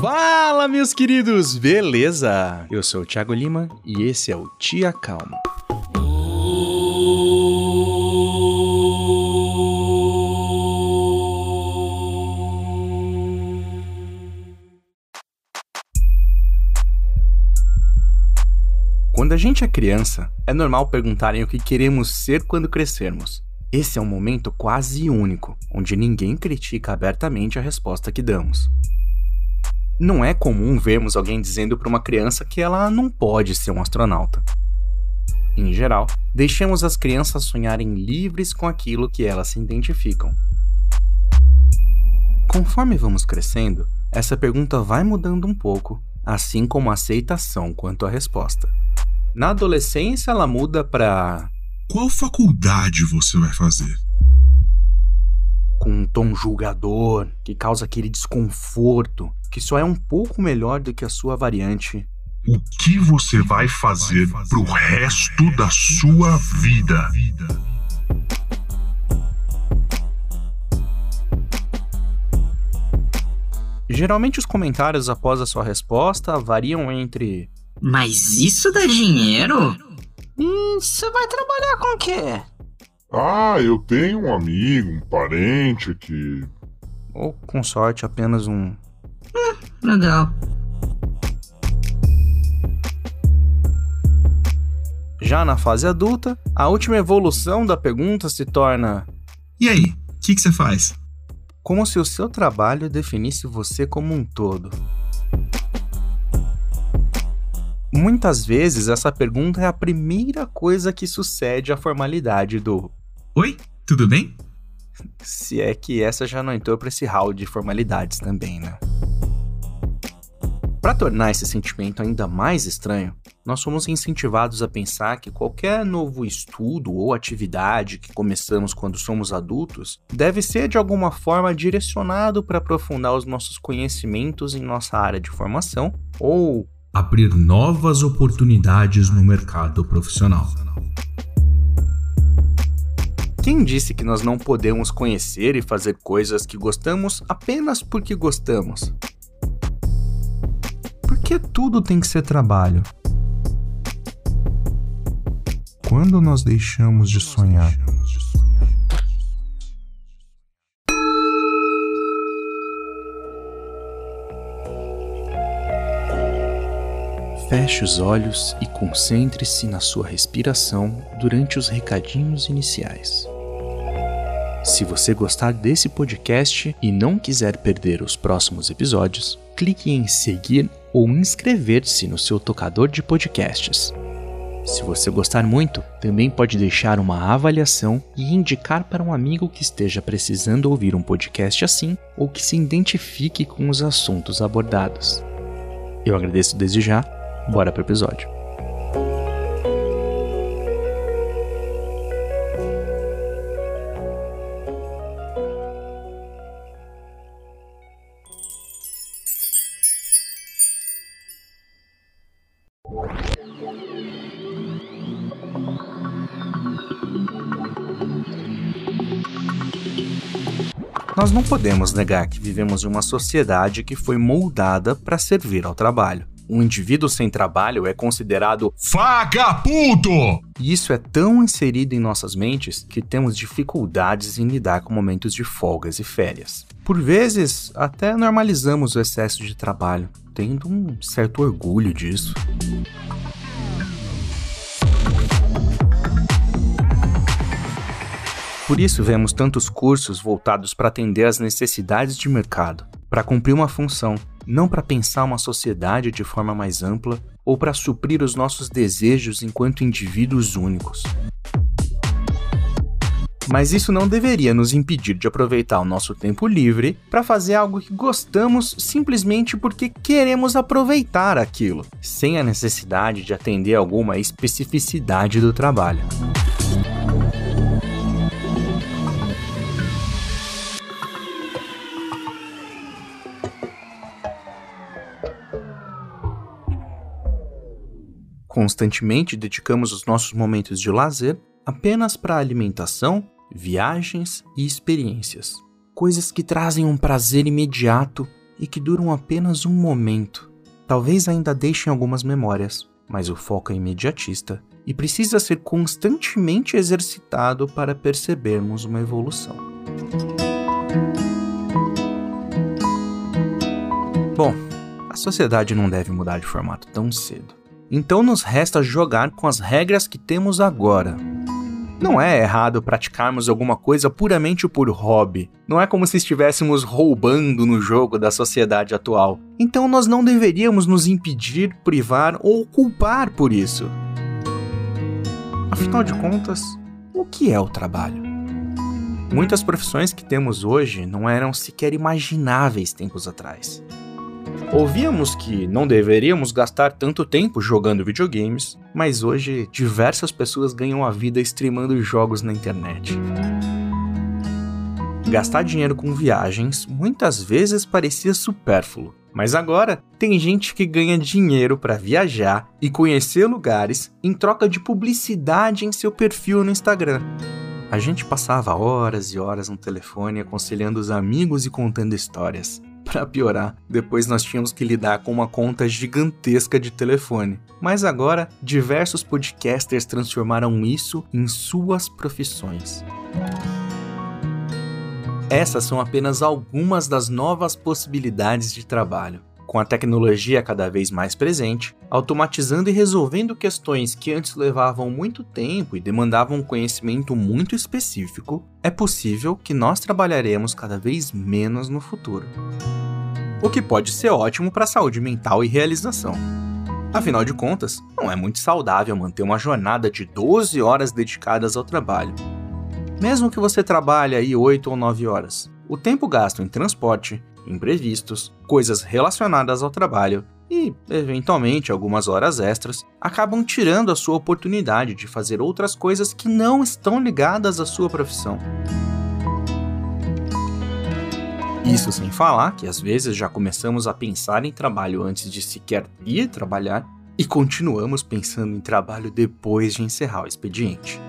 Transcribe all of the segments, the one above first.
Fala, meus queridos, beleza? Eu sou o Thiago Lima e esse é o Tia Calma. Quando a gente é criança, é normal perguntarem o que queremos ser quando crescermos. Esse é um momento quase único, onde ninguém critica abertamente a resposta que damos. Não é comum vermos alguém dizendo para uma criança que ela não pode ser um astronauta. Em geral, deixamos as crianças sonharem livres com aquilo que elas se identificam. Conforme vamos crescendo, essa pergunta vai mudando um pouco, assim como a aceitação quanto à resposta. Na adolescência, ela muda para Qual faculdade você vai fazer? com um tom julgador que causa aquele desconforto, que só é um pouco melhor do que a sua variante. O que você vai fazer pro resto da sua vida? Geralmente os comentários após a sua resposta variam entre Mas isso dá dinheiro? Hum, você vai trabalhar com o quê? Ah, eu tenho um amigo, um parente que. ou com sorte apenas um Legal. Já na fase adulta, a última evolução da pergunta se torna E aí, o que que você faz? como se o seu trabalho definisse você como um todo. Muitas vezes essa pergunta é a primeira coisa que sucede à formalidade do Oi, tudo bem? Se é que essa já não entrou para esse hall de formalidades também, né? Para tornar esse sentimento ainda mais estranho, nós somos incentivados a pensar que qualquer novo estudo ou atividade que começamos quando somos adultos deve ser de alguma forma direcionado para aprofundar os nossos conhecimentos em nossa área de formação ou Abrir novas oportunidades no mercado profissional. Quem disse que nós não podemos conhecer e fazer coisas que gostamos apenas porque gostamos? Por que tudo tem que ser trabalho? Quando nós deixamos de sonhar? Feche os olhos e concentre-se na sua respiração durante os recadinhos iniciais. Se você gostar desse podcast e não quiser perder os próximos episódios, clique em seguir ou inscrever-se no seu tocador de podcasts. Se você gostar muito, também pode deixar uma avaliação e indicar para um amigo que esteja precisando ouvir um podcast assim ou que se identifique com os assuntos abordados. Eu agradeço desde já. Bora pro episódio. Nós não podemos negar que vivemos em uma sociedade que foi moldada para servir ao trabalho. Um indivíduo sem trabalho é considerado Vagabundo! e isso é tão inserido em nossas mentes que temos dificuldades em lidar com momentos de folgas e férias. Por vezes, até normalizamos o excesso de trabalho, tendo um certo orgulho disso. Por isso, vemos tantos cursos voltados para atender às necessidades de mercado, para cumprir uma função, não para pensar uma sociedade de forma mais ampla ou para suprir os nossos desejos enquanto indivíduos únicos. Mas isso não deveria nos impedir de aproveitar o nosso tempo livre para fazer algo que gostamos simplesmente porque queremos aproveitar aquilo, sem a necessidade de atender alguma especificidade do trabalho. Constantemente dedicamos os nossos momentos de lazer apenas para alimentação, viagens e experiências. Coisas que trazem um prazer imediato e que duram apenas um momento. Talvez ainda deixem algumas memórias, mas o foco é imediatista e precisa ser constantemente exercitado para percebermos uma evolução. Bom, a sociedade não deve mudar de formato tão cedo. Então nos resta jogar com as regras que temos agora. Não é errado praticarmos alguma coisa puramente por hobby. Não é como se estivéssemos roubando no jogo da sociedade atual. Então nós não deveríamos nos impedir, privar ou culpar por isso. Afinal de contas, o que é o trabalho? Muitas profissões que temos hoje não eram sequer imagináveis tempos atrás. Ouvíamos que não deveríamos gastar tanto tempo jogando videogames, mas hoje diversas pessoas ganham a vida streamando jogos na internet. Gastar dinheiro com viagens muitas vezes parecia supérfluo, mas agora tem gente que ganha dinheiro para viajar e conhecer lugares em troca de publicidade em seu perfil no Instagram. A gente passava horas e horas no telefone aconselhando os amigos e contando histórias. Para piorar, depois nós tínhamos que lidar com uma conta gigantesca de telefone. Mas agora, diversos podcasters transformaram isso em suas profissões. Essas são apenas algumas das novas possibilidades de trabalho. Com a tecnologia cada vez mais presente, automatizando e resolvendo questões que antes levavam muito tempo e demandavam um conhecimento muito específico, é possível que nós trabalharemos cada vez menos no futuro o que pode ser ótimo para a saúde mental e realização. Afinal de contas, não é muito saudável manter uma jornada de 12 horas dedicadas ao trabalho. Mesmo que você trabalhe aí 8 ou 9 horas, o tempo gasto em transporte, imprevistos, coisas relacionadas ao trabalho e, eventualmente, algumas horas extras acabam tirando a sua oportunidade de fazer outras coisas que não estão ligadas à sua profissão. Isso sem falar que às vezes já começamos a pensar em trabalho antes de sequer ir trabalhar e continuamos pensando em trabalho depois de encerrar o expediente.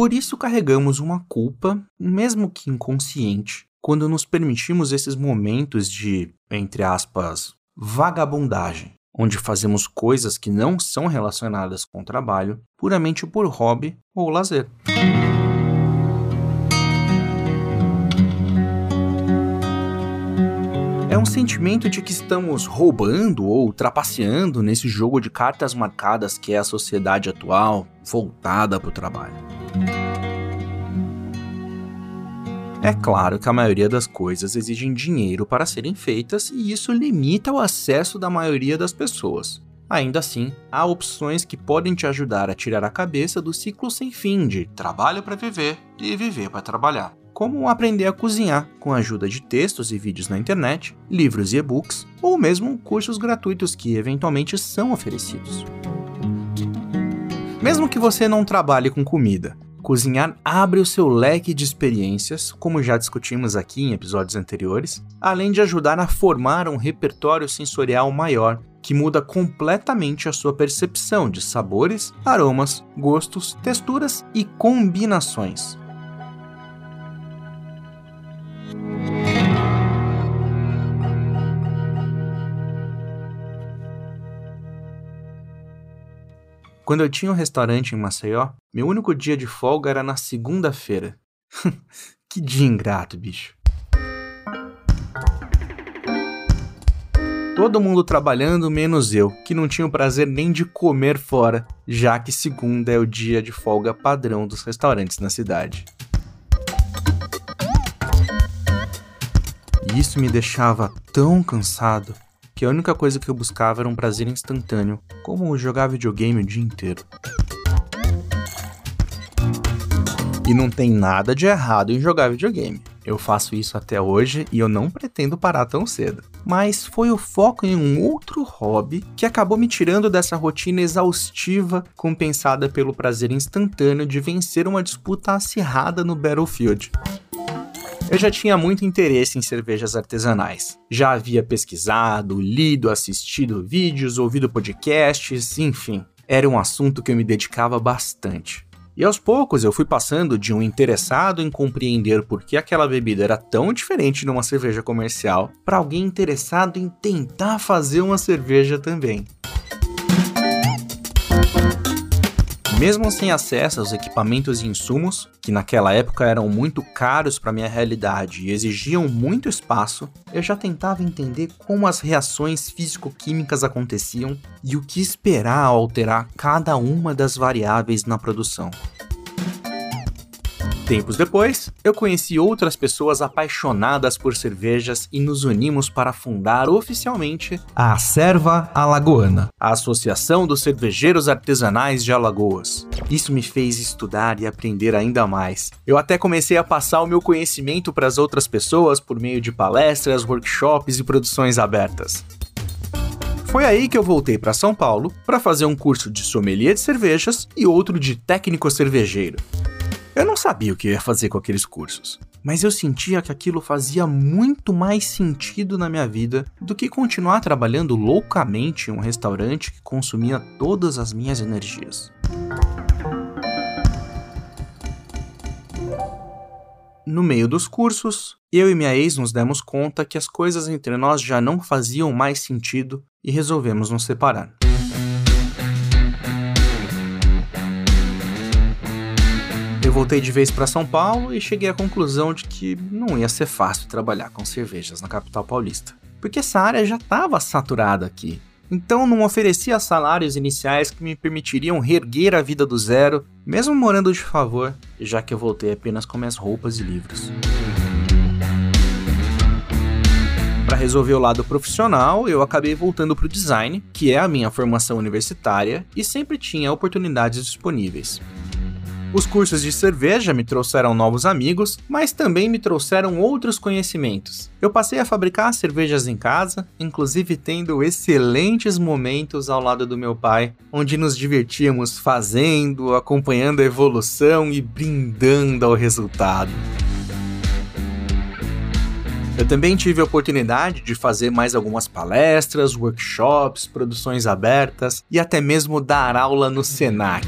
Por isso carregamos uma culpa, mesmo que inconsciente, quando nos permitimos esses momentos de, entre aspas, vagabundagem, onde fazemos coisas que não são relacionadas com o trabalho, puramente por hobby ou lazer. É um sentimento de que estamos roubando ou trapaceando nesse jogo de cartas marcadas que é a sociedade atual, voltada para o trabalho. É claro que a maioria das coisas exigem dinheiro para serem feitas e isso limita o acesso da maioria das pessoas. Ainda assim, há opções que podem te ajudar a tirar a cabeça do ciclo sem fim de trabalho para viver e viver para trabalhar. Como aprender a cozinhar com a ajuda de textos e vídeos na internet, livros e e-books, ou mesmo cursos gratuitos que eventualmente são oferecidos. Mesmo que você não trabalhe com comida, Cozinhar abre o seu leque de experiências, como já discutimos aqui em episódios anteriores, além de ajudar a formar um repertório sensorial maior que muda completamente a sua percepção de sabores, aromas, gostos, texturas e combinações. Quando eu tinha um restaurante em Maceió, meu único dia de folga era na segunda-feira. que dia ingrato, bicho. Todo mundo trabalhando, menos eu, que não tinha o prazer nem de comer fora, já que segunda é o dia de folga padrão dos restaurantes na cidade. E isso me deixava tão cansado que a única coisa que eu buscava era um prazer instantâneo, como jogar videogame o dia inteiro. E não tem nada de errado em jogar videogame. Eu faço isso até hoje e eu não pretendo parar tão cedo. Mas foi o foco em um outro hobby que acabou me tirando dessa rotina exaustiva compensada pelo prazer instantâneo de vencer uma disputa acirrada no Battlefield. Eu já tinha muito interesse em cervejas artesanais. Já havia pesquisado, lido, assistido vídeos, ouvido podcasts, enfim. Era um assunto que eu me dedicava bastante. E aos poucos eu fui passando de um interessado em compreender por que aquela bebida era tão diferente de uma cerveja comercial para alguém interessado em tentar fazer uma cerveja também. Mesmo sem acesso aos equipamentos e insumos, que naquela época eram muito caros para minha realidade e exigiam muito espaço, eu já tentava entender como as reações físico-químicas aconteciam e o que esperar ao alterar cada uma das variáveis na produção. Tempos depois, eu conheci outras pessoas apaixonadas por cervejas e nos unimos para fundar oficialmente a Serva Alagoana, a Associação dos Cervejeiros Artesanais de Alagoas. Isso me fez estudar e aprender ainda mais. Eu até comecei a passar o meu conhecimento para as outras pessoas por meio de palestras, workshops e produções abertas. Foi aí que eu voltei para São Paulo para fazer um curso de sommelier de cervejas e outro de técnico cervejeiro. Eu não sabia o que ia fazer com aqueles cursos, mas eu sentia que aquilo fazia muito mais sentido na minha vida do que continuar trabalhando loucamente em um restaurante que consumia todas as minhas energias. No meio dos cursos, eu e minha ex nos demos conta que as coisas entre nós já não faziam mais sentido e resolvemos nos separar. Eu voltei de vez para São Paulo e cheguei à conclusão de que não ia ser fácil trabalhar com cervejas na capital paulista, porque essa área já estava saturada aqui. Então não oferecia salários iniciais que me permitiriam reerguer a vida do zero, mesmo morando de favor, já que eu voltei apenas com minhas roupas e livros. Para resolver o lado profissional, eu acabei voltando para o design, que é a minha formação universitária, e sempre tinha oportunidades disponíveis. Os cursos de cerveja me trouxeram novos amigos, mas também me trouxeram outros conhecimentos. Eu passei a fabricar cervejas em casa, inclusive tendo excelentes momentos ao lado do meu pai, onde nos divertíamos fazendo, acompanhando a evolução e brindando ao resultado. Eu também tive a oportunidade de fazer mais algumas palestras, workshops, produções abertas e até mesmo dar aula no SENAC.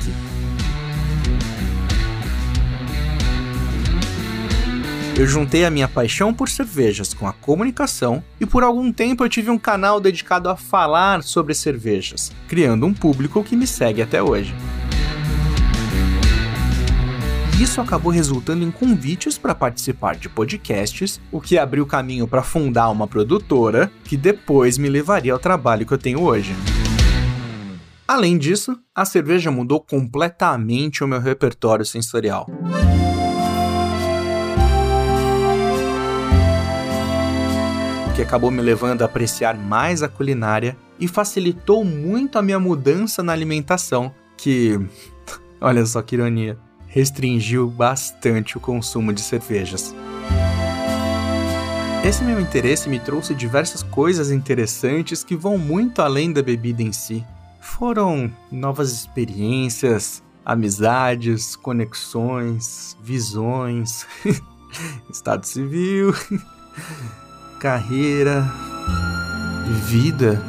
Eu juntei a minha paixão por cervejas com a comunicação e por algum tempo eu tive um canal dedicado a falar sobre cervejas, criando um público que me segue até hoje. Isso acabou resultando em convites para participar de podcasts, o que abriu caminho para fundar uma produtora que depois me levaria ao trabalho que eu tenho hoje. Além disso, a cerveja mudou completamente o meu repertório sensorial. Que acabou me levando a apreciar mais a culinária e facilitou muito a minha mudança na alimentação, que, olha só que ironia, restringiu bastante o consumo de cervejas. Esse meu interesse me trouxe diversas coisas interessantes que vão muito além da bebida em si. Foram novas experiências, amizades, conexões, visões, estado civil, carreira, vida.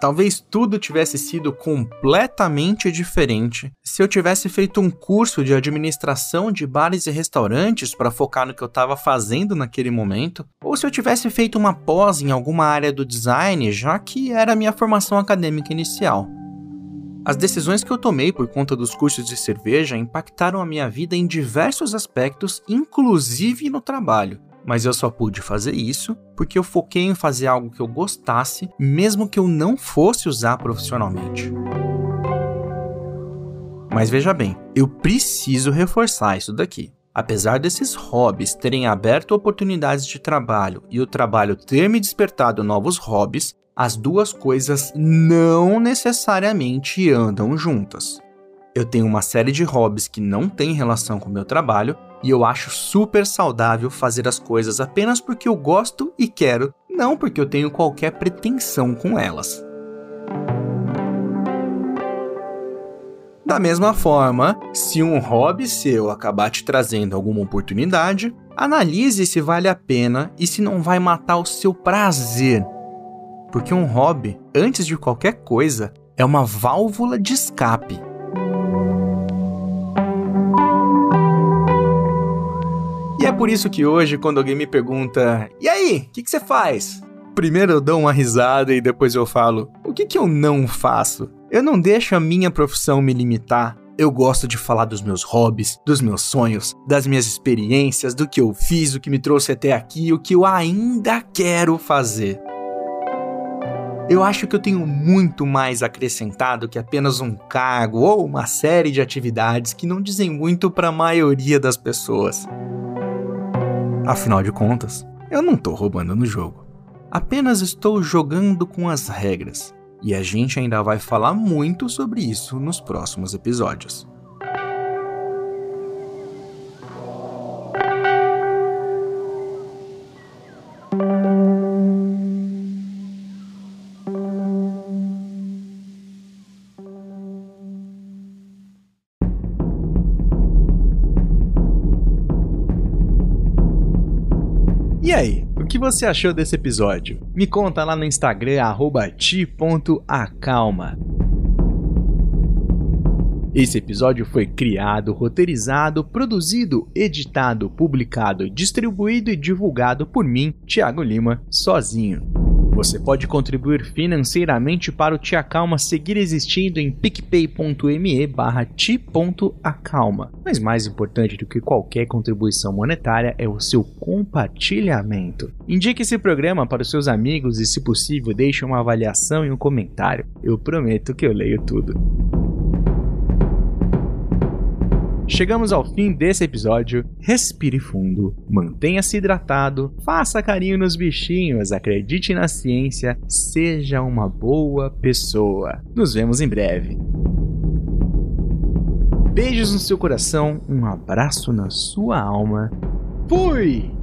Talvez tudo tivesse sido completamente diferente se eu tivesse feito um curso de administração de bares e restaurantes para focar no que eu estava fazendo naquele momento, ou se eu tivesse feito uma pós em alguma área do design, já que era a minha formação acadêmica inicial. As decisões que eu tomei por conta dos cursos de cerveja impactaram a minha vida em diversos aspectos, inclusive no trabalho. Mas eu só pude fazer isso porque eu foquei em fazer algo que eu gostasse, mesmo que eu não fosse usar profissionalmente. Mas veja bem, eu preciso reforçar isso daqui. Apesar desses hobbies terem aberto oportunidades de trabalho e o trabalho ter me despertado novos hobbies, as duas coisas não necessariamente andam juntas. Eu tenho uma série de hobbies que não têm relação com o meu trabalho e eu acho super saudável fazer as coisas apenas porque eu gosto e quero, não porque eu tenho qualquer pretensão com elas. Da mesma forma, se um hobby seu acabar te trazendo alguma oportunidade, analise se vale a pena e se não vai matar o seu prazer. Porque um hobby, antes de qualquer coisa, é uma válvula de escape. E é por isso que hoje, quando alguém me pergunta: E aí, o que, você faz? Primeiro eu dou uma risada e depois eu falo: O que, que eu não faço? Eu não deixo a minha profissão me limitar. Eu gosto de falar dos meus hobbies, dos meus sonhos, das minhas experiências, do que eu fiz, o que me trouxe até aqui, o que eu ainda quero fazer. Eu acho que eu tenho muito mais acrescentado que apenas um cargo ou uma série de atividades que não dizem muito para a maioria das pessoas. Afinal de contas, eu não estou roubando no jogo. Apenas estou jogando com as regras e a gente ainda vai falar muito sobre isso nos próximos episódios. Você achou desse episódio? Me conta lá no Instagram, ti.acalma. Esse episódio foi criado, roteirizado, produzido, editado, publicado, distribuído e divulgado por mim, Thiago Lima, sozinho. Você pode contribuir financeiramente para o Te Acalma seguir existindo em picpay.me barra ti.acalma. Mas mais importante do que qualquer contribuição monetária é o seu compartilhamento. Indique esse programa para os seus amigos e, se possível, deixe uma avaliação e um comentário. Eu prometo que eu leio tudo. Chegamos ao fim desse episódio. Respire fundo, mantenha-se hidratado, faça carinho nos bichinhos, acredite na ciência, seja uma boa pessoa. Nos vemos em breve. Beijos no seu coração, um abraço na sua alma. Fui!